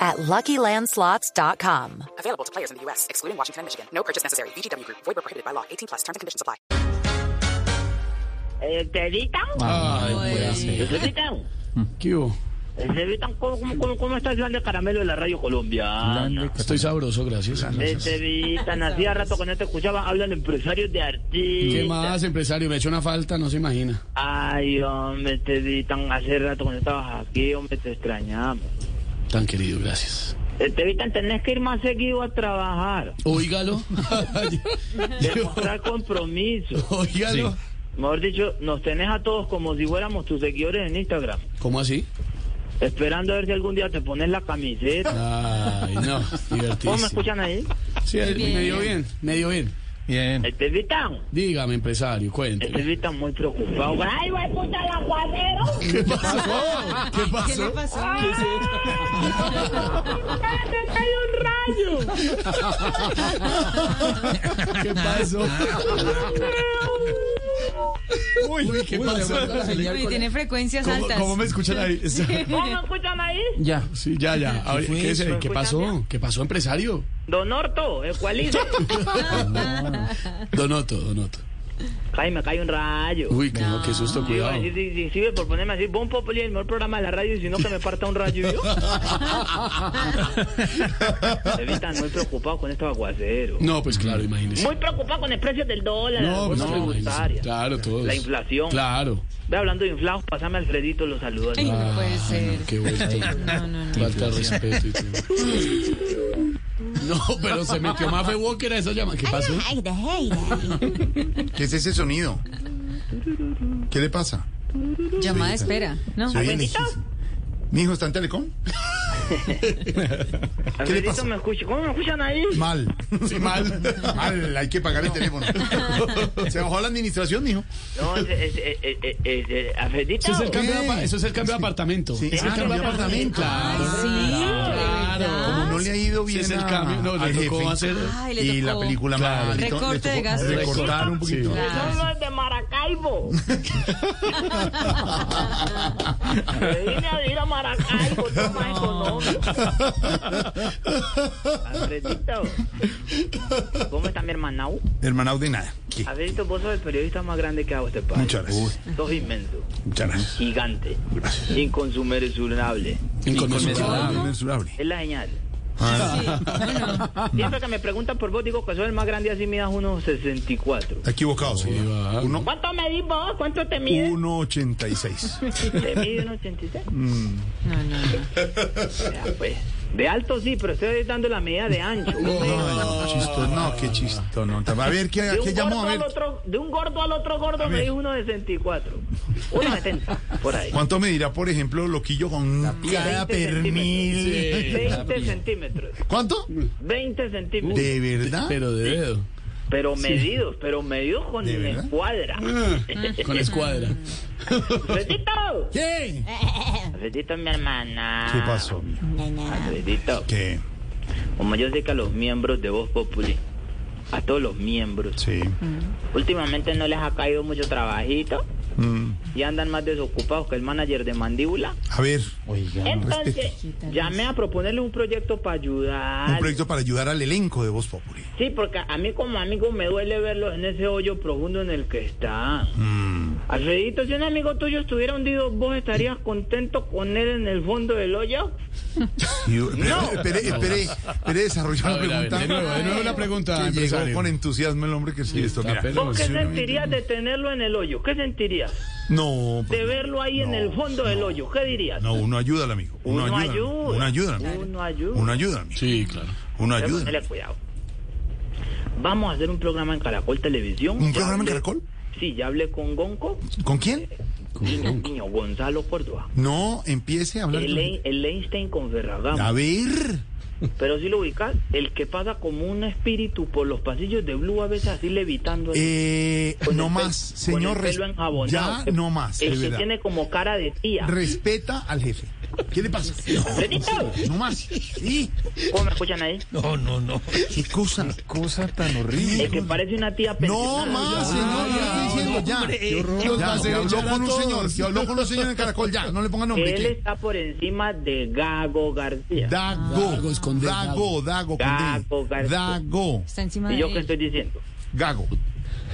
at LuckyLandSlots.com. Available to players in the U.S., excluding Washington and Michigan. No purchase necessary. VGW Group. Void where prohibited by law. 18 plus. Terms and conditions apply. Ay, puede ser. Estevita, ¿Qué hubo? Estevita, ¿cómo, cómo, cómo está el grande caramelo de la radio colombiana? Estoy sabroso, gracias. Estevita, hacía rato que no te escuchaba, hablan empresarios de artistas. ¿Qué más, empresario? Me ha hecho una falta, no se imagina. Ay, hombre, Estevita, hace rato que no estabas aquí, hombre, te extrañamos. Tan querido, gracias. Estevita, tenés que ir más seguido a trabajar, Óigalo. demostrar compromiso. Óigalo. Mejor dicho, nos tenés a todos como si fuéramos tus seguidores en Instagram, ¿Cómo así? esperando a ver si algún día te pones la camiseta. Ay, no, ¿Cómo me escuchan ahí? Sí, medio bien, medio bien. Bien. Estevita, Dígame, empresario, cuénteme. Estevita muy preocupado. ¡Ay, va a escuchar el aguacero! ¿Qué pasó? ¿Qué pasó? ¿Qué le pasó? ¡Me cayó un rayo! ¿Qué pasó? Uy, ¿qué pasó? Uy, tiene frecuencias ¿Cómo, altas. cómo me escuchan ahí? ¿Cómo me escuchan ahí? Ya. Sí, ya, ya. A ver, ¿qué? ¿Me ¿Qué escuchan pasó? ¿Qué pasó, empresario? Don Orto, ecualice. Donoto, Donoto. Ay, me cae un rayo. Uy, qué, no, qué susto, cuidado. sí, sí, sí, sí, por ponerme así, Bon Populi, el mejor programa de la radio, y si no que me parta un rayo yo. Estevita, muy preocupado con estos aguaceros. No, pues claro, imagínese. Muy preocupado con el precio del dólar, No, pues no, imagínese. Claro, todos. La inflación. Claro. Ve hablando de inflados, pasame a Alfredito los saludos. Ay, no puede ser. Qué vuelta. No, no, no. Falta respeto y todo. No, pero se metió Mafe Walker a esa llamada. ¿Qué pasó? ¿Qué es ese sonido? ¿Qué le pasa? Llamada de espera. No. ¿Se oye ¿Abuelita? lejísimo. ¿Mi hijo está en Telecom? Alfredito, pasa? me escucha. ¿Cómo me escuchan ahí? Mal. Sí, mal. Mal, hay que pagar el teléfono. ¿Se bajó la administración, mijo? No, es el cambio de, ¿Qué? apa- eso es el cambio de apartamento. Sí, es el ah, cambio de apartamento. Sí, Como no le ha ido bien es el cambio. No, al le tocó jefe. hacer. Ay, le y la película Claro. le to- Recorte le de tocó gastos. recortar un poquito. Sí. Son los de Maracaibo. Me vine a ir a Maracaibo, todo más económico. Alfredito, ¿cómo está mi hermanao? Hermanao de nada. ¿Qué? Alfredito, vos sos el periodista más grande que hago este país. Muchas gracias. Sos inmenso, Muchas gracias. gigante, Gracias. inconsumerable. Inconmensurable. Es la señal. Ah, Siempre que me preguntan por vos, digo que soy el más grande, así midas unos 64. Está equivocado, señor. Uno- ¿Cuánto medís vos? ¿Cuánto te mide? 1.86. ¿Te mide unos 86? Mm. No, no, no. Ya, pues. De alto sí, pero estoy dando la medida de ancho. Ay, no, chisto, no, qué chisto, no. A ver, ¿qué, De qué un, llamó? gordo A al ver, otro, de un gordo al otro gordo me dijo uno de 64. Uno de 70, por ahí. ¿cuánto medirá, por ejemplo, Loquillo con cada 20 pernil? 20 centímetros. ¿Cuánto? 20 centímetros. ¿De verdad? Pero de dedo. Pero medidos, pero medidos con escuadra. Con escuadra. Alfredito, ¿Qué? Alfredito mi hermana. ¿Qué pasó? Alfredito, ¿Qué? como yo sé que a los miembros de Voz Populi, a todos los miembros, Sí. últimamente no les ha caído mucho trabajito Mm. y andan más desocupados que el manager de Mandíbula. A ver, oiga, Entonces, llamé a proponerle un proyecto para ayudar. un proyecto para ayudar al elenco de Voz Populi. Sí, porque a mí como amigo me duele verlo en ese hoyo profundo en el que está. Mm. Alfredito, si un amigo tuyo estuviera hundido, ¿vos estarías contento con él en el fondo del hoyo? Y- espere, espere, espere, espere, desarrollar A la ver, a ver, pregunta. de nuevo, de nuevo la pregunta, Que llegó con entusiasmo el hombre que sí, esto, mira. ¿Vos qué sentirías de tenerlo en el hoyo? ¿Qué sentirías? No, pues De no. verlo ahí en No, el fondo del hoyo. ¿Qué dirías? No, uno ayuda al amigo. Uno, Uno ayuda. ayuda. Uno ayuda. Uno ayuda. Uno ayuda amigo. Sí, claro. Uno ayuda. cuidado. Vamos a hacer un programa en Caracol Televisión. ¿Un programa en Caracol? Sí, ya hablé con Gonco. ¿Con quién? Niño, niño, Gonzalo Córdoba. No, empiece a hablar. El, Ein- el Einstein con Ferragamo. A ver. Pero si lo ubicas, el que pasa como un espíritu por los pasillos de Blue a veces así levitando. Eh, con no el más, con señor. el pelo res- enjabonado. Ya, no más. El es que verdad. tiene como cara de tía. Respeta al jefe. ¿Qué le pasa? Alfredito, No más. Sí. ¿Cómo me escuchan ahí? No, no, no. ¿Qué cosa? cosa tan horrible. El que parece una tía No pensionada. más, señor. Ya estoy diciendo ya. Que habló con un señor, que habló con un señor en Caracol, ya, no le ponga nombre. Él ¿qué? está por encima de Gago García. Dago, Dago es con D, Dago, Dago, con D. Gago, García. Dago, Está encima ¿Y de yo qué estoy diciendo? Gago.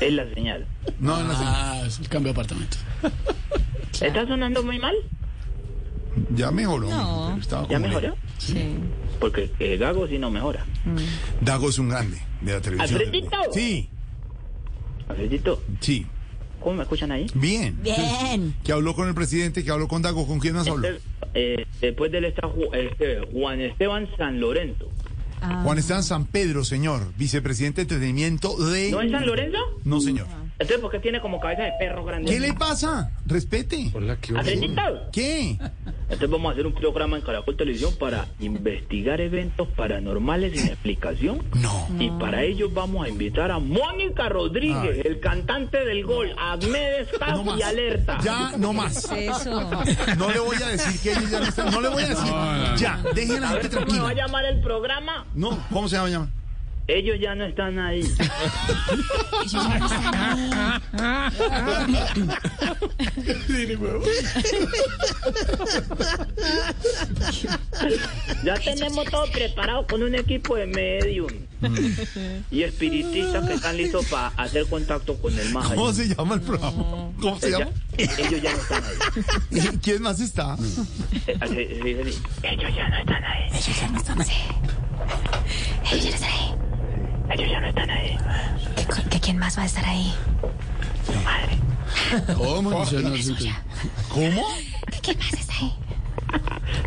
Es la señal. No, no, señor. Ah, es el cambio de apartamento. ¿Está sonando muy mal? Ya mejoró. No. ¿Ya mejoró? Sí. Porque eh, Gago sí no mejora. Dago es un grande de la televisión. Alfredito. Sí, Alfredito, sí. ¿cómo me escuchan ahí? Bien. Bien. Que habló con el presidente, que habló con Dago, ¿con quién más habló? Este, eh, después de él está este, Juan Esteban San Lorenzo. Ah, Juan Esteban San Pedro, señor, vicepresidente de entretenimiento de... ¿No es San Lorenzo? No, señor. Entonces, ¿por qué tiene como cabeza de perro grande? ¿Qué le pasa? Respete. Alfredito, ¿Qué? entonces vamos a hacer un programa en Caracol Televisión para investigar eventos paranormales sin explicación. No. Y para ello vamos a invitar a Mónica Rodríguez, el cantante del gol, a Agmedes Paz No y Alerta. Ya, no más. Eso. No le voy a decir que ellos ya no están. No le voy a decir. Ya, dejen a la A gente ver cómo se va a llamar el programa. No, ¿cómo se llama? llama? Ellos ya no están ahí. Ya tenemos todo preparado con un equipo de medium y espiritistas que están listos para hacer contacto con el más allá. ¿Cómo se llama el programa? ¿Cómo se llama? ellos ya no están ahí. ¿Quién más está? Eh, así- así dice así, Ellos ya no están ahí. Ellos ya no están ahí. Ellos ya no están ahí. Ellos ya no están ahí. ¿Que, que quién más va a estar ahí? ¿Cómo? Sé, no sé. ¿Cómo? ¿Que quién más está ahí?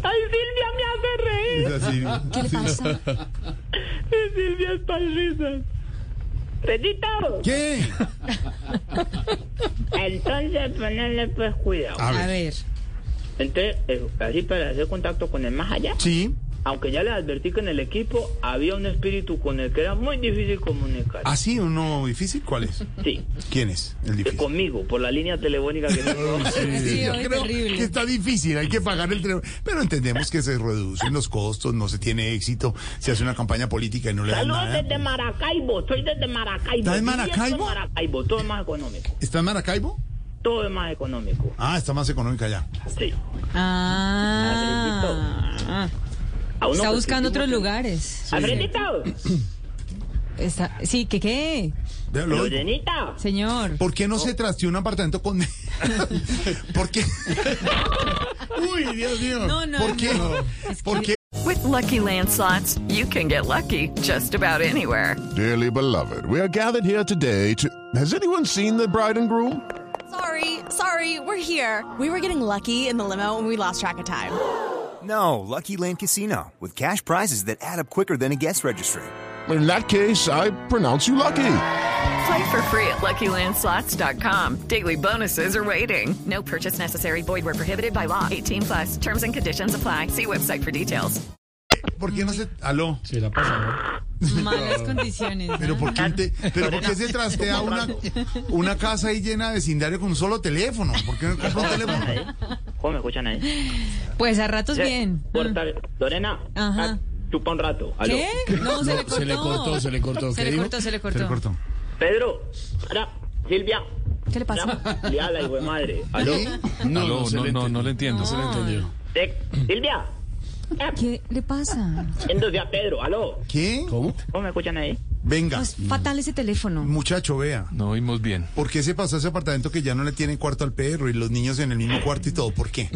Ay, Silvia me hace reír. Es así. ¿Qué le pasa? Silvia está en risas. Pedito, ¿Qué? entonces ponerle pues cuidado. A ver. Entonces, eh, así para hacer contacto con el más allá. Sí. Aunque ya les advertí que en el equipo había un espíritu con el que era muy difícil comunicar. ¿Ah, sí? ¿Uno difícil? ¿Cuál es? Sí, ¿Quién es el eh, difícil? conmigo, por la línea telefónica que tengo. Sí, Yo creo terrible. que está difícil, hay que pagar el teléfono. Pero entendemos que se reducen los costos, no se tiene éxito, se hace una campaña política y no le dan Saludos nada. desde Maracaibo, soy desde Maracaibo. ¿Está en Maracaibo? Maracaibo, todo es más económico. ¿Está en Maracaibo? Todo es más económico. Ah, está más económica ya. Sí. Ah. A uno Está que buscando otros lugares. Alfredito, Está, sí, ¿qué qué? Lorenita, Señor. ¿Por qué no se trasteó un apartamento con... ¿Por qué? Uy, Dios mío. No, no, ¿Por qué? no. ¿Por qué? With Lucky Land slots, you can get lucky just about anywhere. Dearly beloved, we are gathered here today to. Has anyone seen the bride and groom? Sorry, sorry, we're here. We were getting lucky in the limo and we lost track of time. No, Lucky Land Casino, with cash prizes that add up quicker than a guest registry. In that case, I pronounce you lucky. Play for free at LuckyLandSlots.com. Daily bonuses are waiting. No purchase necessary. Void where prohibited by law. 18 plus. Terms and conditions apply. See website for details. ¿Por qué no se... Aló. Se la pasa. Malas condiciones. ¿no? Pero ¿por qué, te- pero ¿por qué se trastea una, una casa ahí llena de vecindario con un solo teléfono? ¿Por qué no compra un teléfono? ¿Cómo me escuchan ahí? Pues a ratos bien. Corta- Lorena, Ajá. ah, chupa un rato. Aló. ¿Qué? No, se le cortó. se le cortó, se le cortó. Se ¿Qué le dijo? cortó, se le Se cortó. le cortó. Pedro, ahora, Silvia. ¿Qué le pasa? Ya, habla, hijo de madre. Aló. No, no, se le no, no le entiendo. No se le entendió. Silvia. ¿Qué le pasa? Yéndose a Pedro, aló. ¿Qué? ¿Cómo? ¿Cómo me escuchan ahí? Venga, Es fatal ese teléfono. muchacho, vea. No oímos bien. ¿Por qué se pasó ese apartamento que ya no le tienen cuarto al perro y los niños en el mismo cuarto y todo? ¿Por qué?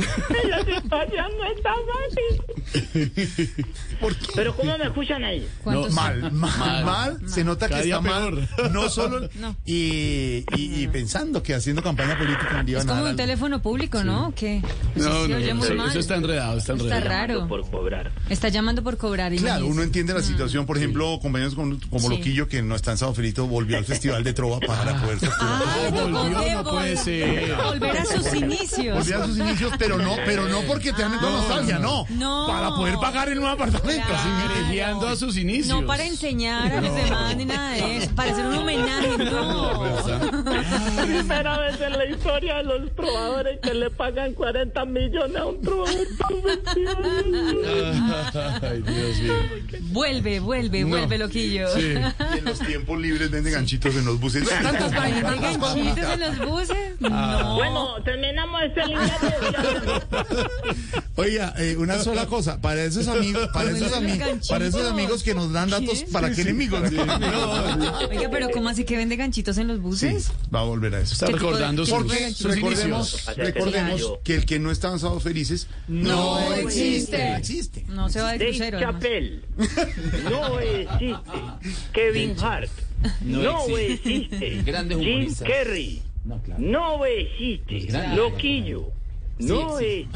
La situación no está fácil. ¿Por qué? Pero ¿cómo me escuchan ahí? ¿Cuántos- Mal, mal, mal, Se nota que está mal. peor. No solo. No. Y, y- y pensando que haciendo campaña política le Es iban a como un algo. teléfono público, ¿no? ¿Qué? Eso No, no, no, eso, mal. eso está enredado, está Está enredado. raro. Por cobrar. Está llamando por cobrar. Claro, uno entiende la situación, por ejemplo, compañeros como, como lo Sí. Loquillo, que no está en Sao Felito, volvió al Festival de Trova para poder. Ah, tocó volvió, no puede ser. Volver a sus inicios. Volvió a sus inicios, pero no, pero no porque te dan nostalgia, no. No. Para poder pagar el nuevo apartamento. Claro. Privilegiando a sus inicios. No para enseñar a los demás ni nada de eso, para hacer un homenaje, no. Primera vez en la historia de los trovadores que le pagan 40 millones a un trovador. Ay, Dios mío. Vuelve, vuelve, No. vuelve, loquillo. Sí. Y en los tiempos libres venden ganchitos en los buses. Tantas vainas, ¿Hay tantas cosas. ganchitos en los buses? Ah. No. Bueno, terminamos este libreto. Oiga, eh, una sola cosa, para esos amigos, para esos, ami- para esos amigos que nos dan datos, ¿Qué? ¿para qué enemigos? Oiga, pero ¿cómo así que vende ganchitos en los Sí, buses? va a volver a eso. Está ¿Qué tipo de- recordando qué sus, Porque sus recordemos, que el que no está Sábados Felices No existe. No existe. No se va de crucero. Chappelle. No existe. Kevin Hart. No, existe. Jim Carrey. No existe. Loquillo. No existe.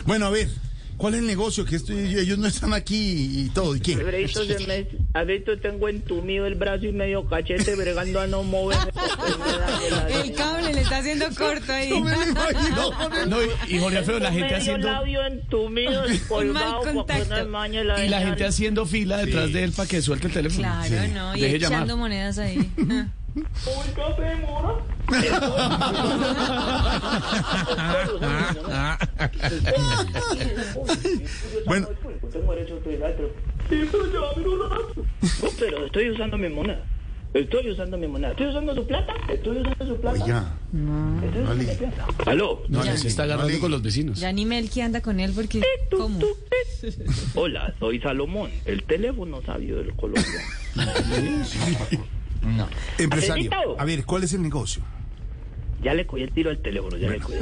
Bueno, a ver, ¿cuál es el negocio? Que esto- ellos no están aquí y todo. ¿Y qué? Se me, Alberto, tengo entumido el brazo y medio cachete bregando a no moverme. El cable le está haciendo corto ahí. No me lo imagino No, y, y Jorge Alfredo, la gente Medio haciendo labio entumido, colgado, con contacto. la y la gente haciendo fila detrás de él para que suelte el teléfono. Claro, no, y Deje echando llamar. monedas ahí. Ah. Uy, café, mora. Bueno. Sí, pero ya, rato. No, pero estoy usando mi moneda. Estoy usando mi moneda. ¿Estoy usando su plata? Estoy usando su plata. Oiga, Estoy usando mi plata. ¿Aló? No, Ya. se está agarrando Vale. con los vecinos. Ya ni Melqui anda con él porque... ¿Cómo? Hola, soy Salomón, el teléfono sabio del colombiano. empresario. A ver, ¿cuál es el negocio? Ya le cogí el tiro al teléfono, ya le cogí.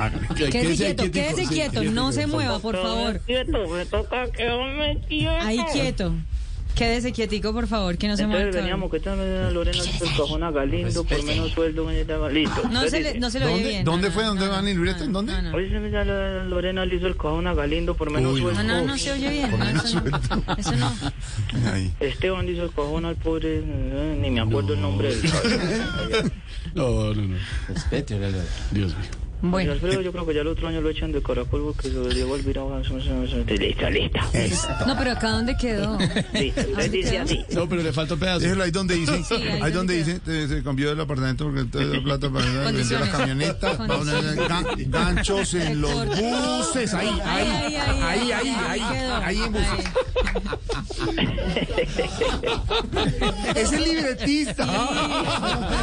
Quédese quieto, quédese quieto, no se mueva, por favor. Quieto, me toca quedarme quieto. Ahí quieto. Quédese quietico, por favor, que no se mueva. Entonces el veníamos que esta Lorena hizo el cajón a Galindo por menos sueldo. Listo. No se le, no se lo oye ¿Dónde, bien. ¿dónde no, fue? no, ¿Dónde no, van no, en libreta? no, ¿En dónde? No, no. Hoy se me Lorena le hizo el cajón a Galindo por menos Uy, sueldo. No, no, no se oye bien. No, eso no. Eso no. Ahí. Esteban le hizo el cajón al pobre, eh, ni me acuerdo el nombre del No, no, no. Dios mío. Bueno, Alfredo, yo creo que ya el otro año lo echan de caracol porque se lo llevó el virado. Listo, listo. no, pero acá dónde quedó. Listo, entonces dice así. No, pero le falta un pedazo. Déjelo ahí donde dice, Sí, ahí ahí donde dice, te- se cambió el apartamento porque te dio plata para vender la Condiciones. camioneta, Condiciones. gan- ganchos en los buses, ahí, ahí, Ahí, ahí, ahí, ahí, ahí, quedó. ahí en buses. Es el libretista.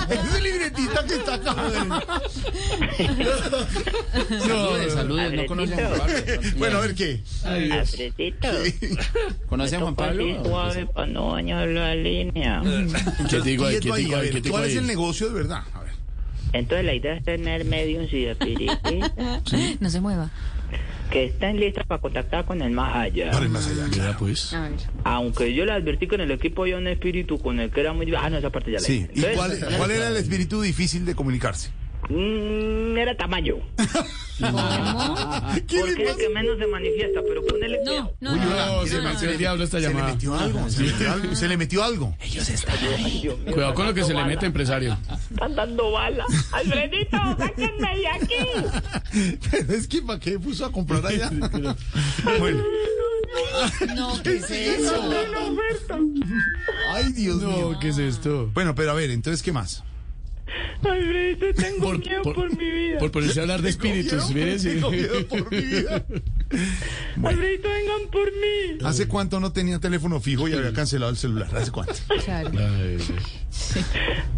Es el libretista que está acá. No, Saludos, no conocen Bueno, a ver qué. Alfredito. ¿Conoce a Juan Pablo? suave para no dañar la línea. ¿Qué digo ahí? ¿Qué ahí, digo a ahí? ver, ¿Qué digo ¿Cuál es ahí? el negocio de verdad? A ver. Entonces la idea es tener mediums y espiritistas No se mueva. que estén listos para contactar con el más allá. Para el más allá. Ya, pues. A ver. Aunque yo le advertí que en el equipo había un espíritu con el que era muy... Ah, no, esa parte ya la Sí. ¿Y cuál, cuál era el espíritu difícil de comunicarse? Mm, era tamaño. ¿Cómo? ¿Qué Porque le es el que menos se manifiesta, pero ponele No, no, Uy, no. No, se ma, metió el diablo esta Se le llamada. metió algo, se le metió algo. Se le metió algo. Ay, Dios mío, Cuidado con lo que se le mete, empresario. Están dando bala. Alfredito, sáquenme de aquí. Pero es que ¿para qué puso a comprar allá? bueno. No, ¿qué es eso? Ay, Dios mío. No, ¿qué es esto? Bueno, pero a ver, entonces, ¿qué más? Alfredito, tengo miedo por, mi vida. por ponerse a hablar de espíritus, sí. Tengo miedo por mi vida. Bueno, Alfredito, vengan por mí. ¿hace cuánto no tenía teléfono fijo y había cancelado el celular? ¿Hace cuánto? Claro. Ay,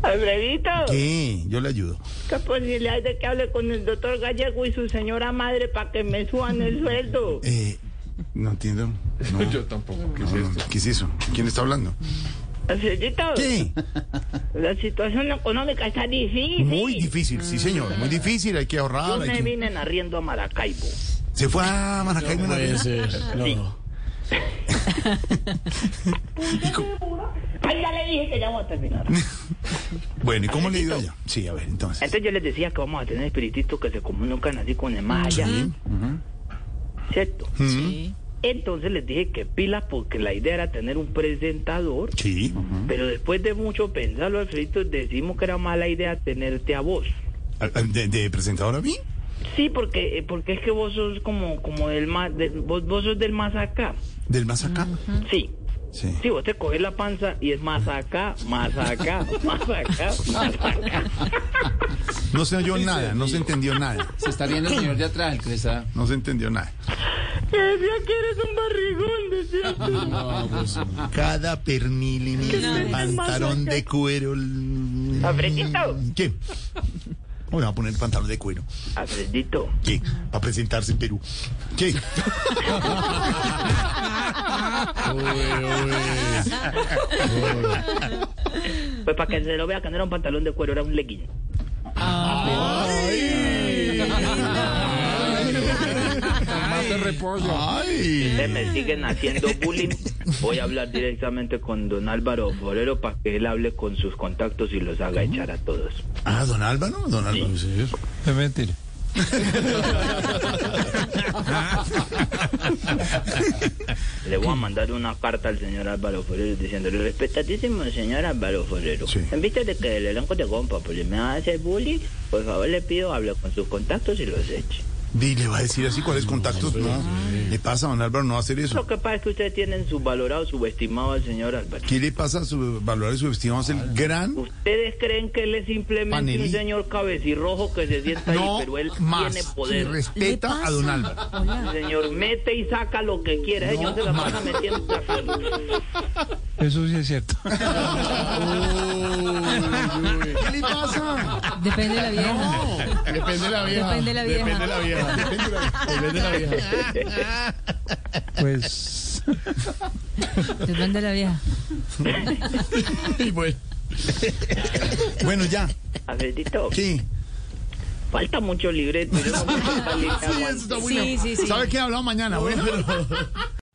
Alfredito, ¿Qué? Yo le ayudo. ¿qué posibilidad hay de que hable con el doctor Gallego y su señora madre para que me suban el sueldo? Eh, no entiendo. No. Yo tampoco. ¿Qué es esto? ¿Qué es eso? ¿Quién está hablando? Alfredito, ¿Qué? la situación económica está difícil. Muy difícil, sí, señor. Muy difícil. Hay que ahorrar. Yo me que- vine en arriendo a Maracaibo. Se fue a Maracaibo. no puede ser. No. Ay, ya le dije que ya vamos a terminar. Bueno, ¿y cómo le allá? Sí, a ver, entonces. Entonces yo les decía que vamos a tener espirititos que se comunican así con el más allá. ¿Cierto? Mm. Sí. Entonces les dije que pilas porque la idea era tener un presentador. Sí. Pero después de mucho pensarlo, Alfredito, decimos que era mala idea tenerte a vos. ¿De, de presentador a mí? Sí, porque, eh, porque es que vos sos como, como del más, de- vos, vos sos del más acá. ¿Del más acá? Sí. Sí. Sí, vos te coges la panza y es más acá, más acá, más acá, más acá. No se oyó nada, no se entendió nada. Se está viendo el señor de atrás, el. No se entendió nada. Que decía que eres un barrigón, decía. No, pues, Cada pernil y mi no. pantalón de cuero. Alfredito. ¿Qué? ¿Cómo le va a poner pantalón de cuero? Alfredito, ¿Qué? Para presentarse en Perú. ¿Qué? pues para que se lo vea que no era un pantalón de cuero, era un legging. Tomate repollo. ¡Ay! Ustedes me siguen haciendo bullying. Voy a hablar directamente con don Álvaro Forero para que él hable con sus contactos y los haga echar a todos. Ah, don Álvaro, don Álvaro. Es mentira. Le voy a mandar una carta al señor Álvaro Forero diciéndole, respetadísimo señor Álvaro Forero, Sí. en vista de que el elenco de compa pues, me hace bullying, por favor le pido hable con sus contactos y los eche. Di, le va a decir así cuáles contactos. No, le pasa, don Álvaro, no va a hacer eso. Lo que pasa es que ustedes tienen subvalorado, subestimado al señor Álvaro. ¿Qué le pasa a su valor y subestimamos el gran? ¿Ustedes creen que él es simplemente Panelí. un señor cabecirrojo que se sienta No ahí, pero él más. tiene Y poder? respeta a don Álvaro. El señor mete y saca lo que quiera, ellos se la pasa metiendo y sacando. Eso sí es cierto. ¿Qué le pasa? Depende de la vieja. Depende de la vieja. Depende de la vieja. Depende de la vieja. Depende de la vieja. Pues Depende de la vieja. Y bueno, Bueno, ya. Alfredito, ¿Qué? falta mucho libreto. no Sí, eso está muy Sí, sí, sí. ¿Sabe qué? Hablamos mañana, bueno.